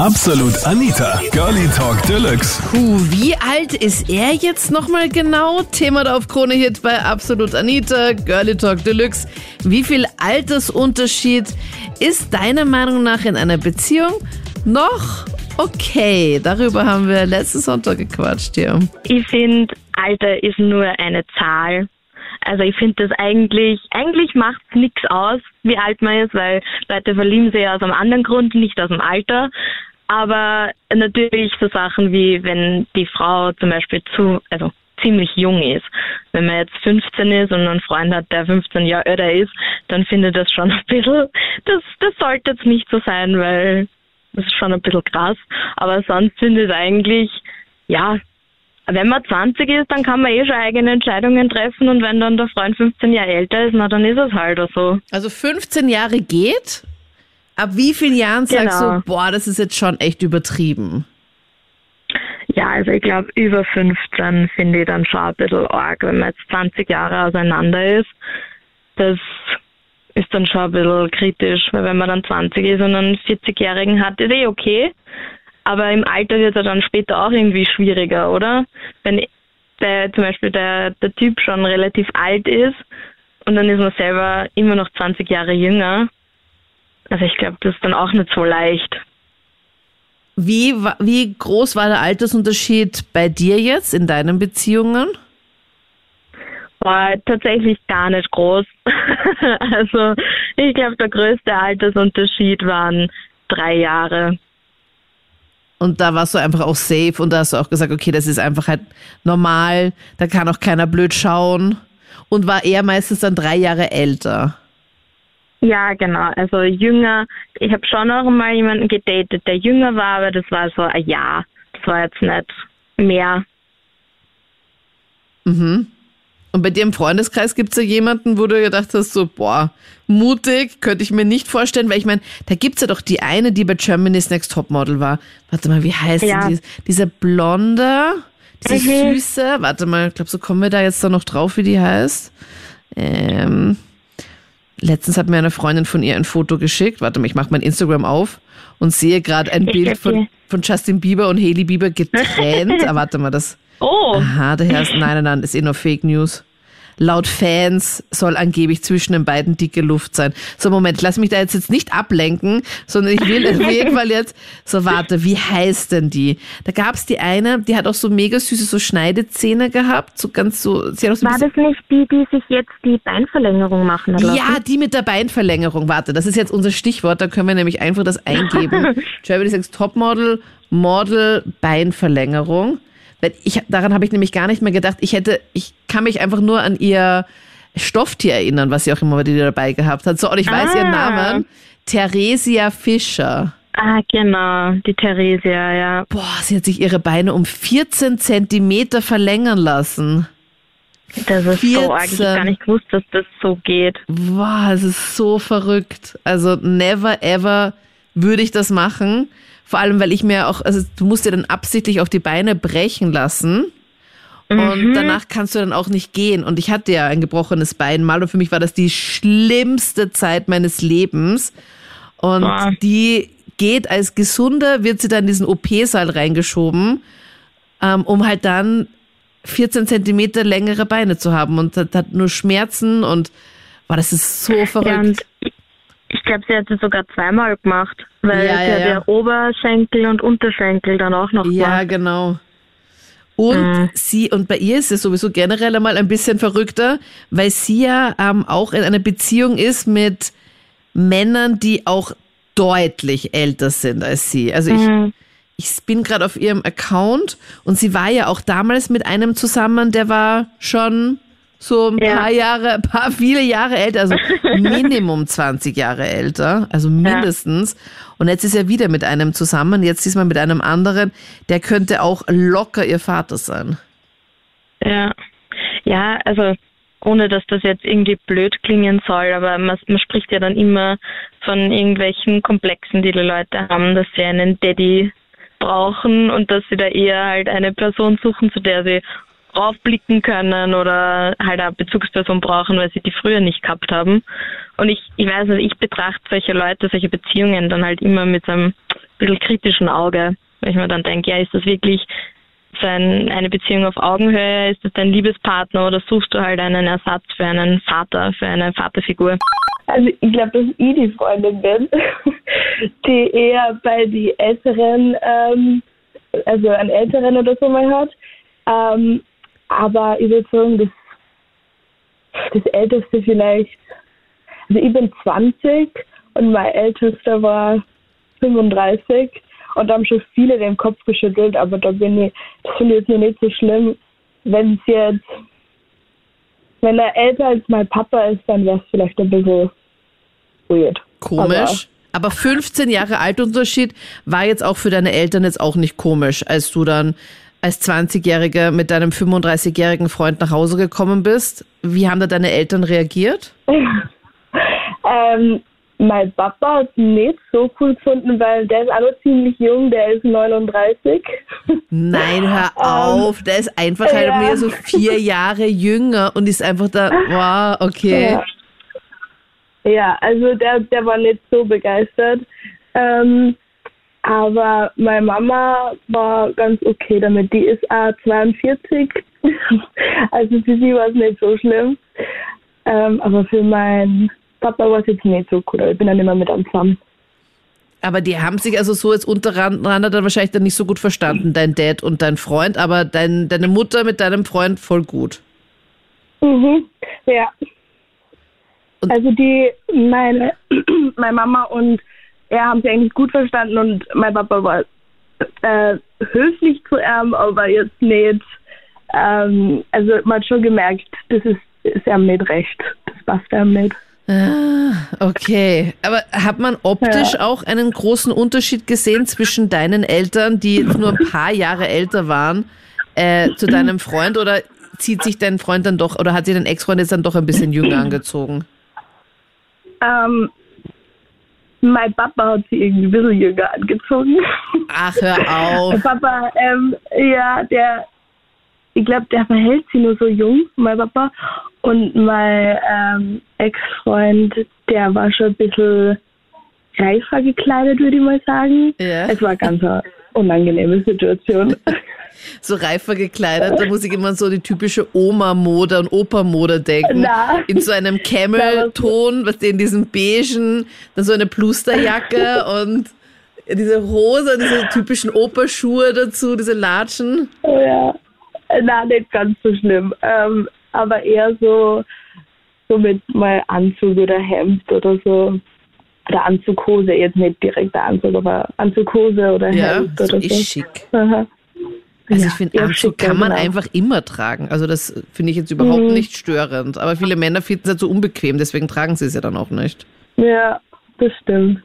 Absolut Anita, Girlie Talk Deluxe. Puh, wie alt ist er jetzt nochmal genau? Thema da auf Krone Hit bei Absolut Anita, Girlie Talk Deluxe. Wie viel Altersunterschied ist deiner Meinung nach in einer Beziehung noch okay? Darüber haben wir letzten Sonntag gequatscht hier. Ich finde, Alter ist nur eine Zahl. Also ich finde das eigentlich, eigentlich macht es nichts aus, wie alt man ist, weil Leute verlieben sich aus einem anderen Grund, nicht aus dem Alter. Aber natürlich so Sachen wie, wenn die Frau zum Beispiel zu, also ziemlich jung ist. Wenn man jetzt 15 ist und einen Freund hat, der 15 Jahre älter ist, dann finde ich das schon ein bisschen, das, das sollte jetzt nicht so sein, weil das ist schon ein bisschen krass. Aber sonst finde ich eigentlich, ja, wenn man 20 ist, dann kann man eh schon eigene Entscheidungen treffen und wenn dann der Freund 15 Jahre älter ist, na dann ist es halt so. Also 15 Jahre geht? Ab wie vielen Jahren sagst Genau. du, boah, das ist jetzt schon echt übertrieben? Ja, also ich glaube, über 15 finde ich dann schon ein bisschen arg, wenn man jetzt 20 Jahre auseinander ist. Das ist dann schon ein bisschen kritisch, weil wenn man dann 20 ist und einen 40-Jährigen hat, ist eh okay. Aber im Alter wird es dann später auch irgendwie schwieriger, oder? Wenn der, zum Beispiel der, der Typ schon relativ alt ist und dann ist man selber immer noch 20 Jahre jünger. Also ich glaube, das ist dann auch nicht so leicht. Wie, wie groß war der Altersunterschied bei dir jetzt in deinen Beziehungen? War tatsächlich gar nicht groß. also ich glaube, der größte Altersunterschied waren drei Jahre. Und da warst du einfach auch safe und da hast du auch gesagt, okay, das ist einfach halt normal, da kann auch keiner blöd schauen. Und war er meistens dann drei Jahre älter. Ja, genau. Also jünger. Ich habe schon auch mal jemanden gedatet, der jünger war, aber das war so ein Jahr. Das war jetzt nicht mehr. Und bei dir im Freundeskreis gibt es ja jemanden, wo du gedacht hast, so, boah, mutig, könnte ich mir nicht vorstellen, weil ich meine, da gibt's ja doch die eine, die bei Germany's Next Topmodel war. Warte mal, wie heißt Ja. die? Dieser Blonde, diese Mhm. Süße, warte mal, ich glaube, so kommen wir da jetzt da noch drauf, wie die heißt. Ähm, letztens hat mir eine Freundin von ihr ein Foto geschickt. Warte mal, ich mache mein Instagram auf und sehe gerade ein Ich Bild von, von Justin Bieber und Hailey Bieber getrennt. ah, warte mal, das. Oh, Aha, daher ist, nein, nein, nein, ist eh nur Fake News. Laut Fans soll angeblich zwischen den beiden dicke Luft sein. So, Moment, lass mich da jetzt, jetzt nicht ablenken, sondern ich will auf jeden Fall jetzt, so warte, wie heißt denn die? Da gab's die eine, die hat auch so mega süße so Schneidezähne gehabt, so ganz so, sie hat auch so war das nicht die, die sich jetzt die Beinverlängerung machen lassen? ja, die mit der Beinverlängerung. Warte, das ist jetzt unser Stichwort, da können wir nämlich einfach das eingeben. Germany's Next Topmodel, Model, Beinverlängerung. Ich, daran habe ich nämlich gar nicht mehr gedacht. Ich hätte, ich kann mich einfach nur an ihr Stofftier erinnern, was sie auch immer dir dabei gehabt hat. So, und ich weiß ihren Ah. Namen. Theresia Fischer. Ah, genau, die Theresia, ja. Boah, sie hat sich ihre Beine um 14 Zentimeter verlängern lassen. Das ist so arg. Ich 14. gar nicht gewusst, dass das so geht. Wow, es ist so verrückt. Also never ever würde ich das machen. Vor allem, weil ich mir auch, also du musst dir dann absichtlich auch die Beine brechen lassen. Und danach kannst du dann auch nicht gehen. Und ich hatte ja ein gebrochenes Bein mal und für mich war das die schlimmste Zeit meines Lebens. Und Boah. die geht als gesunder, wird sie dann in diesen OP-Saal reingeschoben, ähm, um halt dann 14 Zentimeter längere Beine zu haben und hat, hat nur Schmerzen und boah, das ist so Ja, verrückt. und ich, glaube, sie hat es sogar zweimal gemacht, weil Ja, sie ja, hat ja. ja Oberschenkel und Unterschenkel dann auch noch Ja, gemacht. genau. Und Mhm. sie, und bei ihr ist es sowieso generell einmal ein bisschen verrückter, weil sie ja ähm, auch in einer Beziehung ist mit Männern, die auch deutlich älter sind als sie. Also ich, Mhm. ich bin gerade auf ihrem Account und sie war ja auch damals mit einem zusammen, der war schon so ein Ja. paar Jahre, ein paar viele Jahre älter, also Minimum 20 Jahre älter, also mindestens. Und jetzt ist er wieder mit einem zusammen, jetzt diesmal mit einem anderen, der könnte auch locker ihr Vater sein. Ja. Ja, also ohne dass das jetzt irgendwie blöd klingen soll, aber man, man spricht ja dann immer von irgendwelchen Komplexen, die die Leute haben, dass sie einen Daddy brauchen und dass sie da eher halt eine Person suchen, zu der sie raufblicken können oder halt eine Bezugsperson brauchen, weil sie die früher nicht gehabt haben. Und ich, ich weiß nicht, ich betrachte solche Leute, solche Beziehungen dann halt immer mit so einem bisschen kritischen Auge, weil ich mir dann denke, ja, ist das wirklich so ein, eine Beziehung auf Augenhöhe? Ist das dein Liebespartner oder suchst du halt einen Ersatz für einen Vater, für eine Vaterfigur? Also ich glaube, dass ich die Freundin bin, die eher bei die Älteren, ähm, also einen Älteren oder so mal hat. Ähm, aber ich würde sagen, das, das Älteste vielleicht, also ich bin 20 und mein Ältester war 35 und da haben schon viele den Kopf geschüttelt, aber da bin ich, das finde ich jetzt noch nicht so schlimm. Wenn es jetzt, wenn er älter als mein Papa ist, dann wäre es vielleicht ein bisschen weird. Komisch. Aber, aber 15 Jahre Altunterschied war jetzt auch für deine Eltern jetzt auch nicht komisch, als du dann als 20-Jähriger mit deinem 35-jährigen Freund nach Hause gekommen bist. Wie haben da deine Eltern reagiert? ähm, mein Papa hat es nicht so cool gefunden, weil der ist auch noch ziemlich jung, der ist 39. Nein, hör auf. Der ist einfach halt ja. mehr so vier Jahre jünger und ist einfach da, wow, okay. Ja. Ja, also der, der war nicht so begeistert. Ähm, aber meine Mama war ganz okay damit. Die ist auch 42. also für sie war es nicht so schlimm. Ähm, aber für meinen Papa war es jetzt nicht so cool. Ich bin dann immer mit am zusammen. Aber die haben sich also so jetzt untereinander dann wahrscheinlich dann nicht so gut verstanden, dein Dad und dein Freund, aber dein, deine Mutter mit deinem Freund voll gut. Mhm, ja. Und- also die, meine, meine Mama und er haben sich eigentlich gut verstanden und mein Papa war äh, höflich zu ihm, aber jetzt nicht, ähm, also man hat schon gemerkt, das ist, ist ihm nicht recht. Das passt ihm nicht. Ah, okay. Aber hat man optisch auch einen großen Unterschied gesehen zwischen deinen Eltern, die jetzt nur ein paar Jahre älter waren, äh, zu deinem Freund oder zieht sich dein Freund dann doch oder hat sich dein Ex-Freund jetzt dann doch ein bisschen jünger angezogen? Ähm, mein Papa hat sie irgendwie ein bisschen jünger angezogen. Ach, hör auf. Papa, ähm, ja, der, ich glaube, der verhält sie nur so jung, mein Papa. Und mein ähm, Ex-Freund, der war schon ein bisschen reifer gekleidet, würde ich mal sagen. Ja. Es war ganz eine unangenehme Situation. So reifer gekleidet, da muss ich immer so die typische Oma-Mode und Opa-Mode denken. Na. In so einem Camel-Ton, was in diesem beigen, dann so eine Plusterjacke und diese Hose und diese typischen Operschuhe dazu, diese Latschen. Oh ja, na, nicht ganz so schlimm. Ähm, aber eher so, so mit mal Anzug oder Hemd oder so. Oder Anzughose, jetzt nicht direkt der Anzug, aber Anzughose oder Ja, Hemd so oder so. ist schick. Aha. Also Ja, ich finde, Anzug kann man genau. einfach immer tragen. Also das finde ich jetzt überhaupt Mhm. nicht störend. Aber viele Männer finden es halt so unbequem, deswegen tragen sie es ja dann auch nicht. Ja, das stimmt.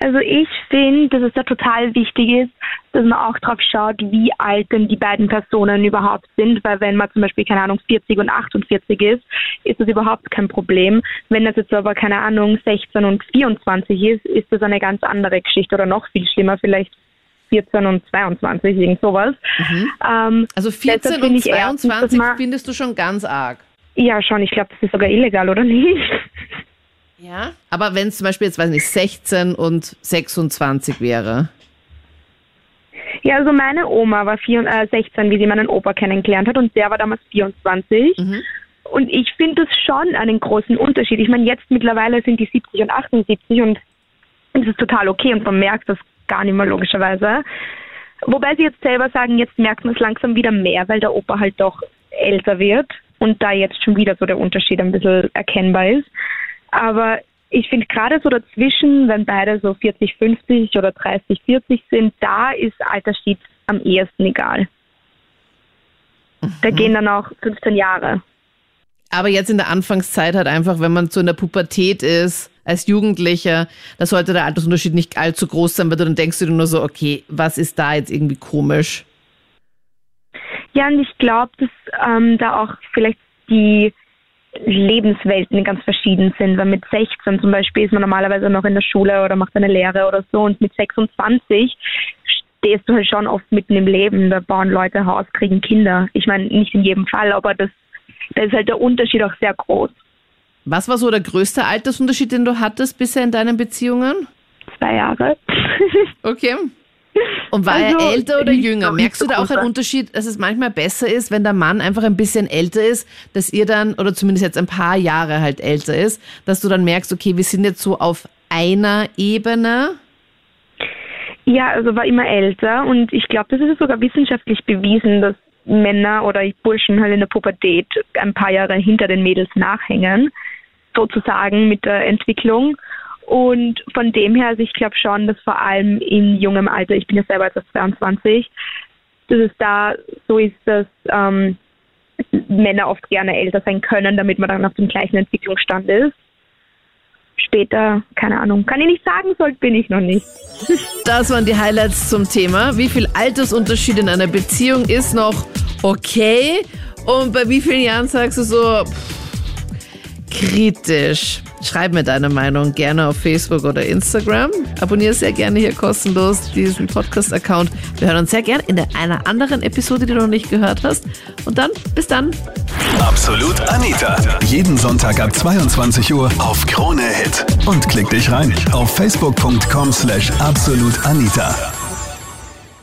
Also ich finde, dass es da total wichtig ist, dass man auch drauf schaut, wie alt denn die beiden Personen überhaupt sind, weil wenn man zum Beispiel, keine Ahnung, 40 und 48 ist, ist das überhaupt kein Problem. Wenn das jetzt aber, keine Ahnung, 16 und 24 ist, ist das eine ganz andere Geschichte oder noch viel schlimmer, vielleicht 14 und 22, irgend sowas. Ähm, Also deshalb 14 finde und ich erstens, dass 22 man- findest du schon ganz arg. Ja, schon, ich glaube, das ist sogar illegal, oder nicht? Ja. Aber wenn es zum Beispiel jetzt, weiß nicht, 16 und 26 wäre. Ja, also meine Oma war vier, äh, 16, wie sie meinen Opa kennengelernt hat und der war damals 24. Mhm. Und ich finde das schon einen großen Unterschied. Ich meine, jetzt mittlerweile sind die 70 und 78 und es ist total okay und man merkt das gar nicht mehr logischerweise. Wobei sie jetzt selber sagen, jetzt merkt man es langsam wieder mehr, weil der Opa halt doch älter wird und da jetzt schon wieder so der Unterschied ein bisschen erkennbar ist. Aber ich finde gerade so dazwischen, wenn beide so 40, 50 oder 30, 40 sind, da ist Altersschied am ehesten egal. Da gehen dann auch 15 Jahre. Aber jetzt in der Anfangszeit halt einfach, wenn man so in der Pubertät ist, als Jugendlicher, da sollte der Altersunterschied nicht allzu groß sein, weil du dann denkst du dir nur so, okay, was ist da jetzt irgendwie komisch? Ja, und ich glaube, dass ähm, da auch vielleicht die Lebenswelten ganz verschieden sind, weil mit 16 zum Beispiel ist man normalerweise noch in der Schule oder macht eine Lehre oder so und mit 26 stehst du halt schon oft mitten im Leben, da bauen Leute Haus, kriegen Kinder. Ich meine, nicht in jedem Fall, aber das, da ist halt der Unterschied auch sehr groß. Was war so der größte Altersunterschied, den du hattest bisher in deinen Beziehungen? Zwei Jahre. Okay. Und war Also, er älter oder jünger? Merkst du da auch einen. Unterschied, dass es manchmal besser ist, wenn der Mann einfach ein bisschen älter ist, dass ihr dann, oder zumindest jetzt ein paar Jahre halt älter ist, dass du dann merkst, okay, wir sind jetzt so auf einer Ebene? Ja, also war immer älter und ich glaube, das ist sogar wissenschaftlich bewiesen, dass Männer oder Burschen halt in der Pubertät ein paar Jahre hinter den Mädels nachhängen, sozusagen mit der Entwicklung. Und von dem her, also ich glaube schon, dass vor allem in jungem Alter, ich bin ja selber jetzt 22, dass es da so ist, dass ähm, Männer oft gerne älter sein können, damit man dann auf dem gleichen Entwicklungsstand ist. Später, keine Ahnung, kann ich nicht sagen, so alt bin ich noch nicht. Das waren die Highlights zum Thema. Wie viel Altersunterschied in einer Beziehung ist noch okay? Und bei wie vielen Jahren sagst du so pff, kritisch? Schreib mir deine Meinung gerne auf Facebook oder Instagram. Abonniere sehr gerne hier kostenlos diesen Podcast-Account. Wir hören uns sehr gerne in einer anderen Episode, die du noch nicht gehört hast. Und dann, bis dann. Absolut Anita. Jeden Sonntag ab 22 Uhr auf Krone Hit. Und klick dich rein auf facebook.com slash absolutanita.